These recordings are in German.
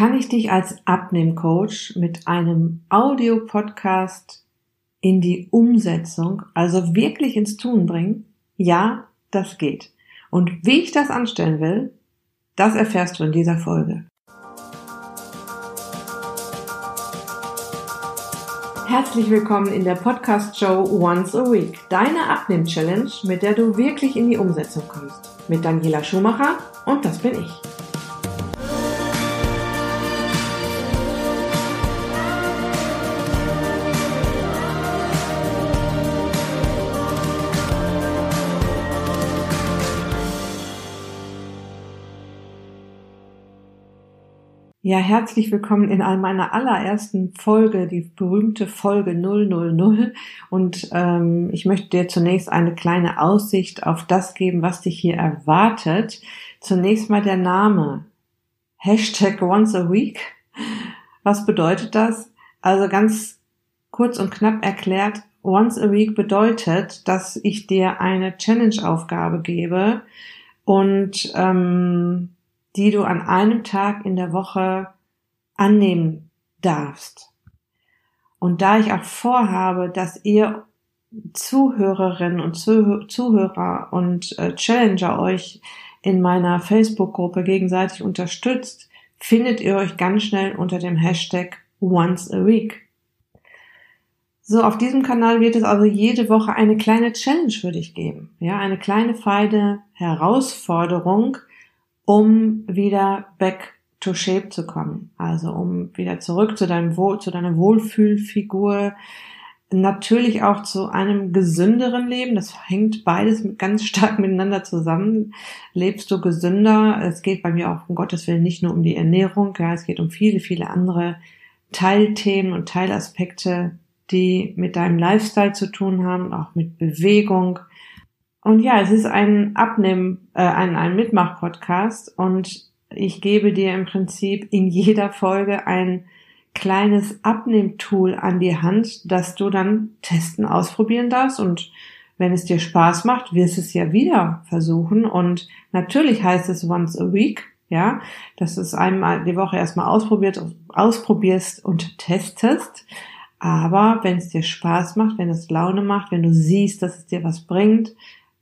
kann ich dich als Abnehmcoach mit einem Audio-Podcast in die Umsetzung, also wirklich ins Tun bringen? Ja, das geht. Und wie ich das anstellen will, das erfährst du in dieser Folge. Herzlich willkommen in der Podcast-Show Once a Week, deine Abnehm-Challenge, mit der du wirklich in die Umsetzung kommst. Mit Daniela Schumacher und das bin ich. Ja, herzlich willkommen in meiner allerersten Folge, die berühmte Folge 000. Und ähm, ich möchte dir zunächst eine kleine Aussicht auf das geben, was dich hier erwartet. Zunächst mal der Name. Hashtag once a week. Was bedeutet das? Also ganz kurz und knapp erklärt, once a week bedeutet, dass ich dir eine Challenge-Aufgabe gebe und ähm, die du an einem Tag in der Woche annehmen darfst. Und da ich auch vorhabe, dass ihr Zuhörerinnen und Zuhörer und äh, Challenger euch in meiner Facebook-Gruppe gegenseitig unterstützt, findet ihr euch ganz schnell unter dem Hashtag Once a Week. So, auf diesem Kanal wird es also jede Woche eine kleine Challenge für dich geben. Ja, eine kleine feine Herausforderung, um wieder back to shape zu kommen. Also um wieder zurück zu deinem Wohl, zu deiner Wohlfühlfigur. Natürlich auch zu einem gesünderen Leben. Das hängt beides ganz stark miteinander zusammen. Lebst du gesünder? Es geht bei mir auch um Gottes Willen nicht nur um die Ernährung. Ja, es geht um viele, viele andere Teilthemen und Teilaspekte, die mit deinem Lifestyle zu tun haben, auch mit Bewegung, und ja, es ist ein Abnehmen, äh, ein, ein Mitmach-Podcast und ich gebe dir im Prinzip in jeder Folge ein kleines Abnehmtool an die Hand, das du dann testen, ausprobieren darfst und wenn es dir Spaß macht, wirst es ja wieder versuchen und natürlich heißt es once a week, ja, dass du es einmal die Woche erstmal ausprobiert, ausprobierst und testest. Aber wenn es dir Spaß macht, wenn es Laune macht, wenn du siehst, dass es dir was bringt,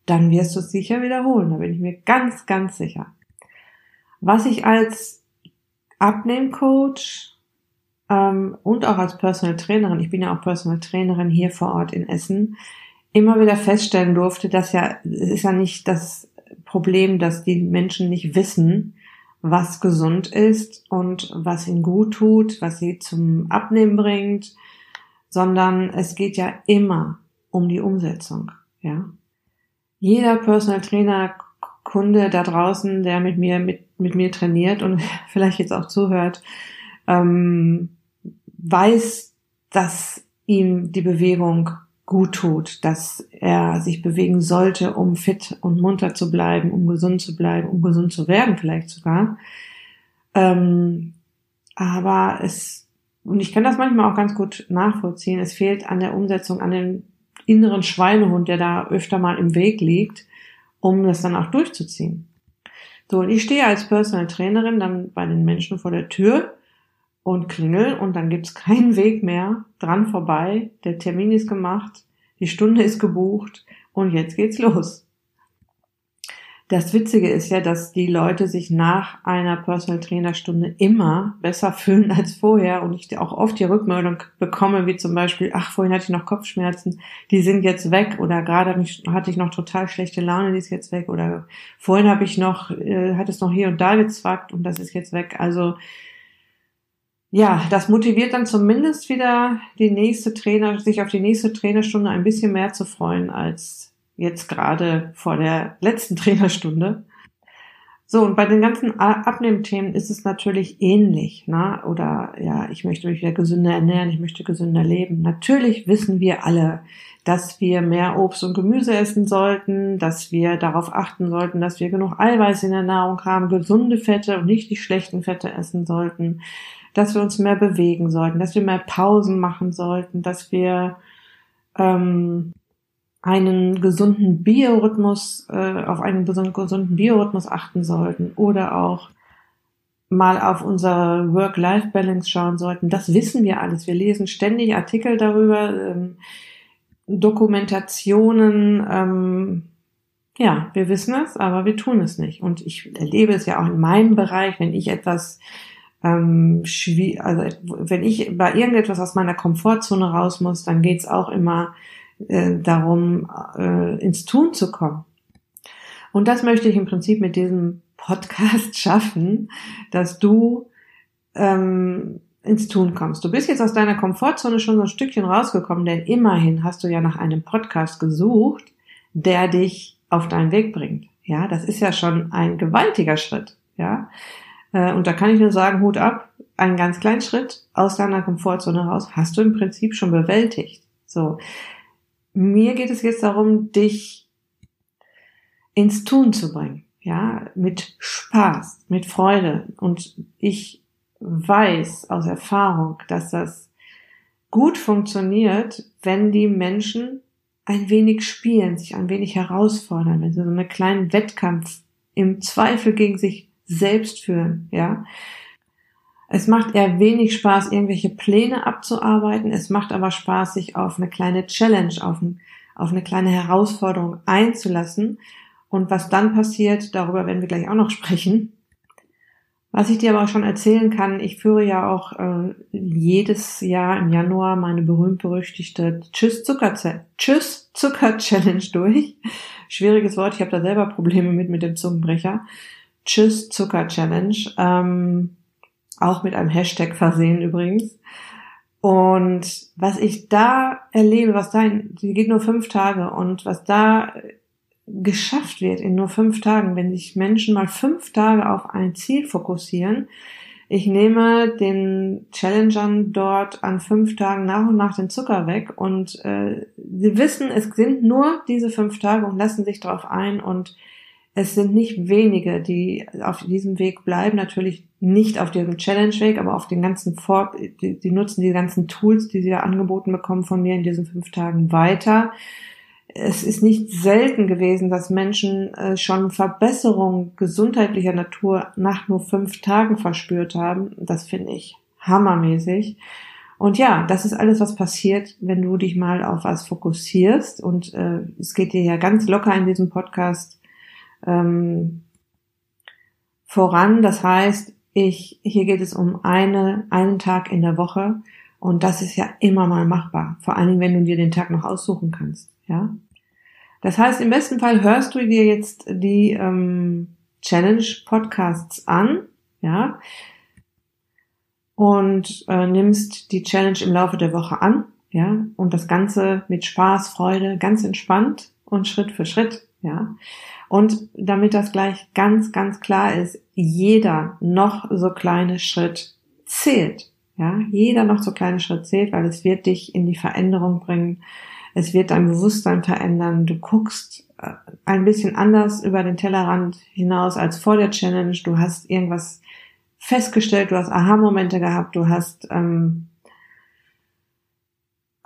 dann wirst du es sicher wiederholen. Da bin ich mir ganz, ganz sicher. Was ich als Abnehmcoach ähm, und auch als Personal Trainerin, ich bin ja auch Personal Trainerin hier vor Ort in Essen, immer wieder feststellen durfte, dass ja, es ist ja nicht das Problem, dass die Menschen nicht wissen, was gesund ist und was ihnen gut tut, was sie zum Abnehmen bringt, sondern es geht ja immer um die Umsetzung, ja jeder Personal Trainer Kunde da draußen, der mit mir mit, mit mir trainiert und vielleicht jetzt auch zuhört, ähm, weiß, dass ihm die Bewegung gut tut, dass er sich bewegen sollte, um fit und munter zu bleiben, um gesund zu bleiben, um gesund zu werden vielleicht sogar. Ähm, aber es, und ich kann das manchmal auch ganz gut nachvollziehen, es fehlt an der Umsetzung, an den inneren Schweinehund, der da öfter mal im Weg liegt, um das dann auch durchzuziehen. So, und ich stehe als Personal Trainerin dann bei den Menschen vor der Tür und klingel und dann gibt's keinen Weg mehr dran vorbei. Der Termin ist gemacht, die Stunde ist gebucht und jetzt geht's los. Das Witzige ist ja, dass die Leute sich nach einer Personal Trainer Stunde immer besser fühlen als vorher und ich auch oft die Rückmeldung bekomme, wie zum Beispiel, ach, vorhin hatte ich noch Kopfschmerzen, die sind jetzt weg oder gerade hatte ich noch total schlechte Laune, die ist jetzt weg oder vorhin habe ich noch, äh, hat es noch hier und da gezwackt und das ist jetzt weg. Also, ja, das motiviert dann zumindest wieder die nächste Trainer, sich auf die nächste Trainerstunde ein bisschen mehr zu freuen als jetzt gerade vor der letzten Trainerstunde. So, und bei den ganzen Abnehmthemen ist es natürlich ähnlich, ne? Oder ja, ich möchte mich wieder gesünder ernähren, ich möchte gesünder leben. Natürlich wissen wir alle, dass wir mehr Obst und Gemüse essen sollten, dass wir darauf achten sollten, dass wir genug Eiweiß in der Nahrung haben, gesunde Fette und nicht die schlechten Fette essen sollten, dass wir uns mehr bewegen sollten, dass wir mehr Pausen machen sollten, dass wir ähm, einen gesunden Biorhythmus, äh, auf einen gesunden Biorhythmus achten sollten oder auch mal auf unsere Work-Life-Balance schauen sollten. Das wissen wir alles. Wir lesen ständig Artikel darüber, ähm, Dokumentationen. Ähm, ja, wir wissen es, aber wir tun es nicht. Und ich erlebe es ja auch in meinem Bereich, wenn ich etwas ähm, also wenn ich bei irgendetwas aus meiner Komfortzone raus muss, dann geht's auch immer äh, darum, äh, ins Tun zu kommen. Und das möchte ich im Prinzip mit diesem Podcast schaffen, dass du ähm, ins Tun kommst. Du bist jetzt aus deiner Komfortzone schon so ein Stückchen rausgekommen, denn immerhin hast du ja nach einem Podcast gesucht, der dich auf deinen Weg bringt. Ja, das ist ja schon ein gewaltiger Schritt. Ja, äh, und da kann ich nur sagen, Hut ab, einen ganz kleinen Schritt aus deiner Komfortzone raus hast du im Prinzip schon bewältigt. So. Mir geht es jetzt darum, dich ins Tun zu bringen. Ja, mit Spaß, mit Freude. Und ich weiß aus Erfahrung, dass das gut funktioniert, wenn die Menschen ein wenig spielen, sich ein wenig herausfordern, wenn sie so einen kleinen Wettkampf im Zweifel gegen sich selbst führen, ja. Es macht eher wenig Spaß, irgendwelche Pläne abzuarbeiten. Es macht aber Spaß, sich auf eine kleine Challenge, auf, ein, auf eine kleine Herausforderung einzulassen und was dann passiert, darüber werden wir gleich auch noch sprechen. Was ich dir aber auch schon erzählen kann, ich führe ja auch äh, jedes Jahr im Januar meine berühmt-berüchtigte Tschüss Zucker Tschüss Zucker Challenge durch. Schwieriges Wort, ich habe da selber Probleme mit mit dem Zungenbrecher. Tschüss Zucker Challenge, ähm, auch mit einem Hashtag versehen übrigens. Und was ich da erlebe, was da, in, die geht nur fünf Tage und was da geschafft wird in nur fünf Tagen, wenn sich Menschen mal fünf Tage auf ein Ziel fokussieren. Ich nehme den Challengern dort an fünf Tagen nach und nach den Zucker weg und äh, sie wissen, es sind nur diese fünf Tage und lassen sich darauf ein und es sind nicht wenige, die auf diesem Weg bleiben, natürlich nicht auf diesem Challenge-Weg, aber auf den ganzen Vor, die, die nutzen die ganzen Tools, die sie da angeboten bekommen von mir in diesen fünf Tagen weiter es ist nicht selten gewesen, dass Menschen äh, schon Verbesserungen gesundheitlicher Natur nach nur fünf Tagen verspürt haben. Das finde ich hammermäßig. Und ja, das ist alles, was passiert, wenn du dich mal auf was fokussierst. Und äh, es geht dir ja ganz locker in diesem Podcast ähm, voran. Das heißt, ich, hier geht es um eine, einen Tag in der Woche. Und das ist ja immer mal machbar. Vor allen Dingen, wenn du dir den Tag noch aussuchen kannst. Ja. Das heißt, im besten Fall hörst du dir jetzt die ähm, Challenge Podcasts an, ja, und äh, nimmst die Challenge im Laufe der Woche an, ja, und das Ganze mit Spaß, Freude, ganz entspannt und Schritt für Schritt, ja. Und damit das gleich ganz, ganz klar ist, jeder noch so kleine Schritt zählt, ja, jeder noch so kleine Schritt zählt, weil es wird dich in die Veränderung bringen, es wird dein Bewusstsein verändern. Du guckst äh, ein bisschen anders über den Tellerrand hinaus als vor der Challenge. Du hast irgendwas festgestellt, du hast Aha-Momente gehabt, du hast ähm,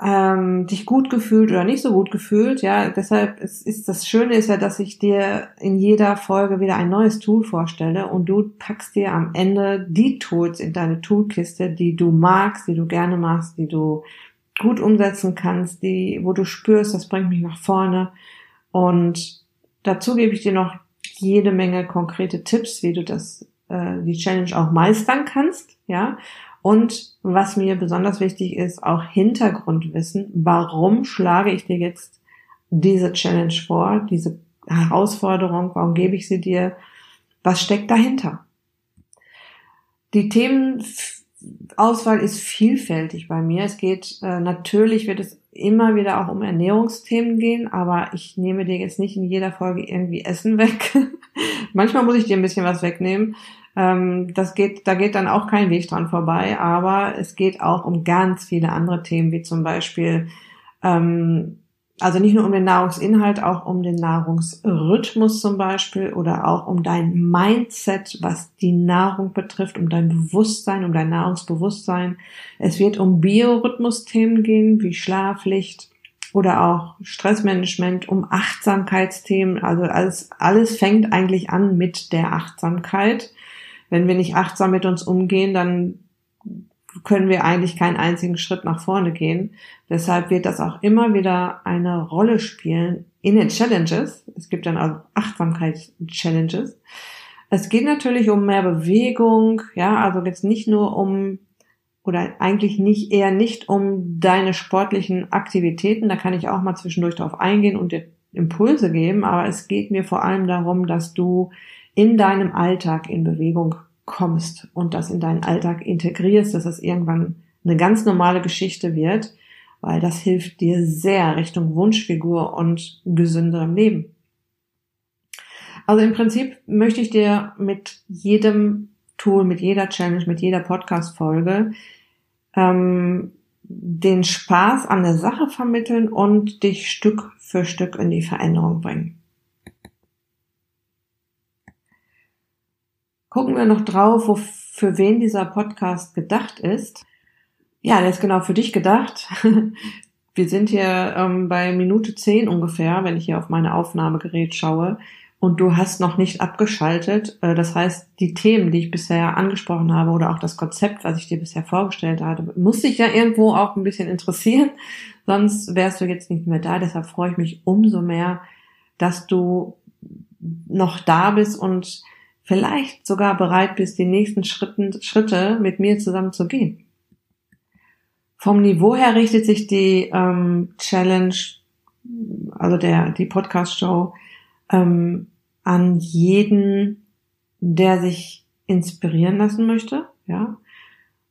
ähm, dich gut gefühlt oder nicht so gut gefühlt. Ja, deshalb ist, ist das Schöne ist ja, dass ich dir in jeder Folge wieder ein neues Tool vorstelle und du packst dir am Ende die Tools in deine Toolkiste, die du magst, die du gerne machst, die du gut umsetzen kannst, die, wo du spürst, das bringt mich nach vorne. Und dazu gebe ich dir noch jede Menge konkrete Tipps, wie du das, äh, die Challenge auch meistern kannst, ja. Und was mir besonders wichtig ist, auch Hintergrundwissen. Warum schlage ich dir jetzt diese Challenge vor, diese Herausforderung? Warum gebe ich sie dir? Was steckt dahinter? Die Themen Auswahl ist vielfältig bei mir. Es geht äh, natürlich wird es immer wieder auch um Ernährungsthemen gehen, aber ich nehme dir jetzt nicht in jeder Folge irgendwie Essen weg. Manchmal muss ich dir ein bisschen was wegnehmen. Ähm, das geht, da geht dann auch kein Weg dran vorbei, aber es geht auch um ganz viele andere Themen, wie zum Beispiel ähm, also nicht nur um den Nahrungsinhalt, auch um den Nahrungsrhythmus zum Beispiel oder auch um dein Mindset, was die Nahrung betrifft, um dein Bewusstsein, um dein Nahrungsbewusstsein. Es wird um Biorhythmusthemen gehen, wie Schlaflicht oder auch Stressmanagement, um Achtsamkeitsthemen. Also alles, alles fängt eigentlich an mit der Achtsamkeit. Wenn wir nicht achtsam mit uns umgehen, dann können wir eigentlich keinen einzigen Schritt nach vorne gehen. Deshalb wird das auch immer wieder eine Rolle spielen in den Challenges. Es gibt dann auch Achtsamkeits-Challenges. Es geht natürlich um mehr Bewegung, ja, also jetzt nicht nur um oder eigentlich nicht eher nicht um deine sportlichen Aktivitäten, da kann ich auch mal zwischendurch darauf eingehen und dir Impulse geben, aber es geht mir vor allem darum, dass du in deinem Alltag in Bewegung kommst und das in deinen Alltag integrierst, dass es irgendwann eine ganz normale Geschichte wird, weil das hilft dir sehr Richtung Wunschfigur und gesünderem Leben. Also im Prinzip möchte ich dir mit jedem Tool, mit jeder Challenge, mit jeder Podcast-Folge ähm, den Spaß an der Sache vermitteln und dich Stück für Stück in die Veränderung bringen. Gucken wir noch drauf, wo, für wen dieser Podcast gedacht ist. Ja, der ist genau für dich gedacht. Wir sind hier ähm, bei Minute 10 ungefähr, wenn ich hier auf meine Aufnahmegerät schaue und du hast noch nicht abgeschaltet. Äh, das heißt, die Themen, die ich bisher angesprochen habe oder auch das Konzept, was ich dir bisher vorgestellt habe, muss dich ja irgendwo auch ein bisschen interessieren. Sonst wärst du jetzt nicht mehr da. Deshalb freue ich mich umso mehr, dass du noch da bist und vielleicht sogar bereit bist, die nächsten Schritten, Schritte mit mir zusammen zu gehen. Vom Niveau her richtet sich die ähm, Challenge, also der die Podcast-Show, ähm, an jeden, der sich inspirieren lassen möchte, ja.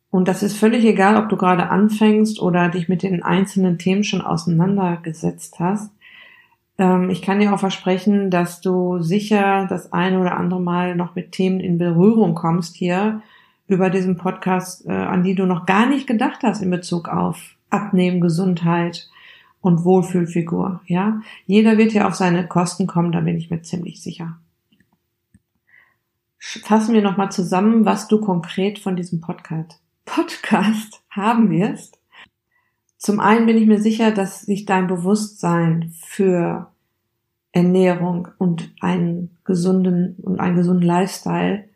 Und das ist völlig egal, ob du gerade anfängst oder dich mit den einzelnen Themen schon auseinandergesetzt hast. Ähm, ich kann dir auch versprechen, dass du sicher das eine oder andere Mal noch mit Themen in Berührung kommst hier über diesen Podcast, äh, an die du noch gar nicht gedacht hast in Bezug auf Abnehmen, Gesundheit, und Wohlfühlfigur, ja. Jeder wird ja auf seine Kosten kommen, da bin ich mir ziemlich sicher. Fassen wir nochmal zusammen, was du konkret von diesem Podcast, Podcast haben wirst. Zum einen bin ich mir sicher, dass sich dein Bewusstsein für Ernährung und einen gesunden und einen gesunden Lifestyle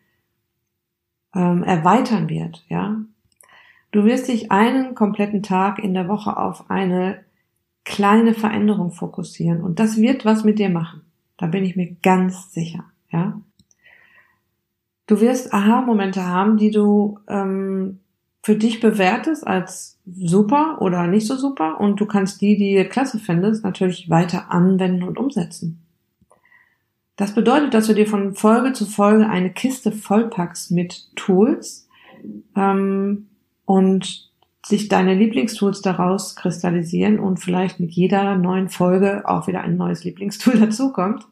ähm, erweitern wird, ja. Du wirst dich einen kompletten Tag in der Woche auf eine kleine Veränderung fokussieren und das wird was mit dir machen. Da bin ich mir ganz sicher, ja. Du wirst Aha-Momente haben, die du ähm, für dich bewertest als super oder nicht so super und du kannst die, die du klasse findest, natürlich weiter anwenden und umsetzen. Das bedeutet, dass du dir von Folge zu Folge eine Kiste vollpackst mit Tools ähm, und sich deine Lieblingstools daraus kristallisieren und vielleicht mit jeder neuen Folge auch wieder ein neues Lieblingstool dazukommt.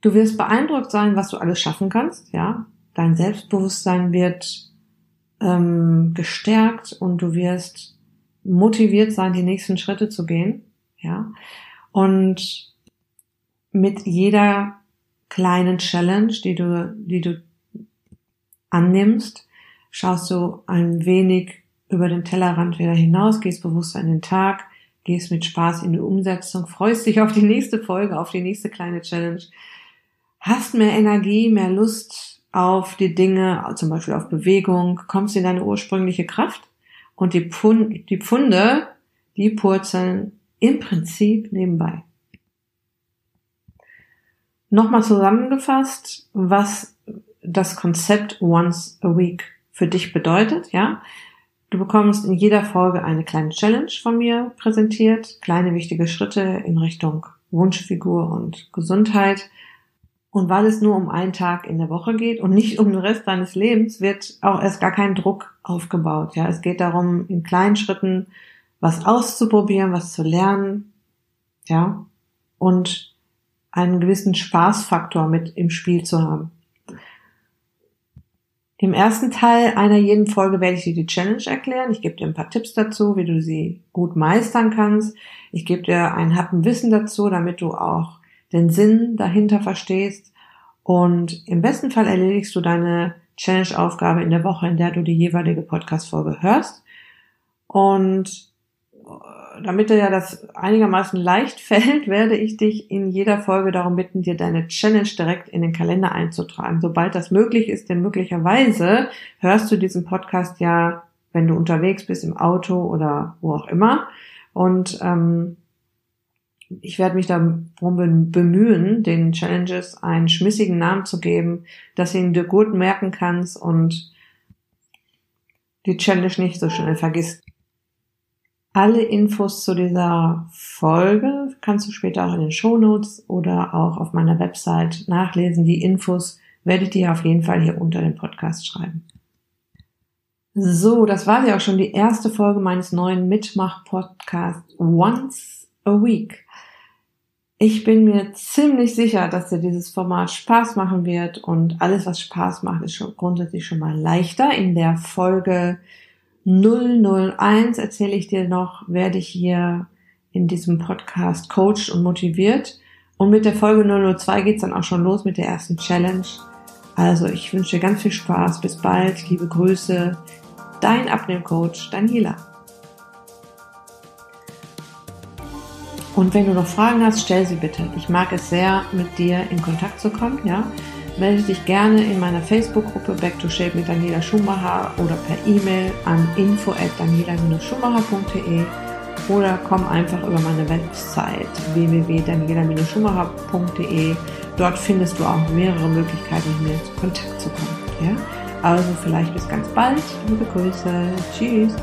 Du wirst beeindruckt sein, was du alles schaffen kannst, ja. Dein Selbstbewusstsein wird ähm, gestärkt und du wirst motiviert sein, die nächsten Schritte zu gehen, ja. Und mit jeder kleinen Challenge, die du, die du annimmst, schaust du ein wenig über den Tellerrand wieder hinaus, gehst bewusst an den Tag, gehst mit Spaß in die Umsetzung, freust dich auf die nächste Folge, auf die nächste kleine Challenge, hast mehr Energie, mehr Lust auf die Dinge, zum Beispiel auf Bewegung, kommst in deine ursprüngliche Kraft und die, Pfund, die Pfunde, die purzeln im Prinzip nebenbei. Nochmal zusammengefasst, was das Konzept Once a Week für dich bedeutet, ja. Du bekommst in jeder Folge eine kleine Challenge von mir präsentiert, kleine wichtige Schritte in Richtung Wunschfigur und Gesundheit. Und weil es nur um einen Tag in der Woche geht und nicht um den Rest deines Lebens, wird auch erst gar kein Druck aufgebaut. Ja, es geht darum, in kleinen Schritten was auszuprobieren, was zu lernen, ja, und einen gewissen Spaßfaktor mit im Spiel zu haben. Im ersten Teil einer jeden Folge werde ich dir die Challenge erklären. Ich gebe dir ein paar Tipps dazu, wie du sie gut meistern kannst. Ich gebe dir ein Happen Wissen dazu, damit du auch den Sinn dahinter verstehst. Und im besten Fall erledigst du deine Challenge-Aufgabe in der Woche, in der du die jeweilige Podcast-Folge hörst. Und damit dir ja das einigermaßen leicht fällt, werde ich dich in jeder Folge darum bitten, dir deine Challenge direkt in den Kalender einzutragen. Sobald das möglich ist, denn möglicherweise hörst du diesen Podcast ja, wenn du unterwegs bist, im Auto oder wo auch immer. Und ähm, ich werde mich darum bemühen, den Challenges einen schmissigen Namen zu geben, dass du ihn dir gut merken kannst und die Challenge nicht so schnell vergisst. Alle Infos zu dieser Folge kannst du später auch in den Show Notes oder auch auf meiner Website nachlesen. Die Infos werde ich dir auf jeden Fall hier unter dem Podcast schreiben. So, das war ja auch schon die erste Folge meines neuen Mitmach-Podcasts Once a Week. Ich bin mir ziemlich sicher, dass dir dieses Format Spaß machen wird und alles, was Spaß macht, ist schon grundsätzlich schon mal leichter. In der Folge 001 erzähle ich dir noch, werde ich hier in diesem Podcast coacht und motiviert. Und mit der Folge 002 geht's dann auch schon los mit der ersten Challenge. Also ich wünsche dir ganz viel Spaß. Bis bald. Liebe Grüße. Dein Abnehmcoach Daniela. Und wenn du noch Fragen hast, stell sie bitte. Ich mag es sehr, mit dir in Kontakt zu kommen, ja. Melde dich gerne in meiner Facebook-Gruppe Back to Shape mit Daniela Schumacher oder per E-Mail an info at daniela-schumacher.de oder komm einfach über meine Website www.daniela-schumacher.de. Dort findest du auch mehrere Möglichkeiten, mit mir in Kontakt zu kommen. Ja? Also vielleicht bis ganz bald. Liebe Grüße. Tschüss.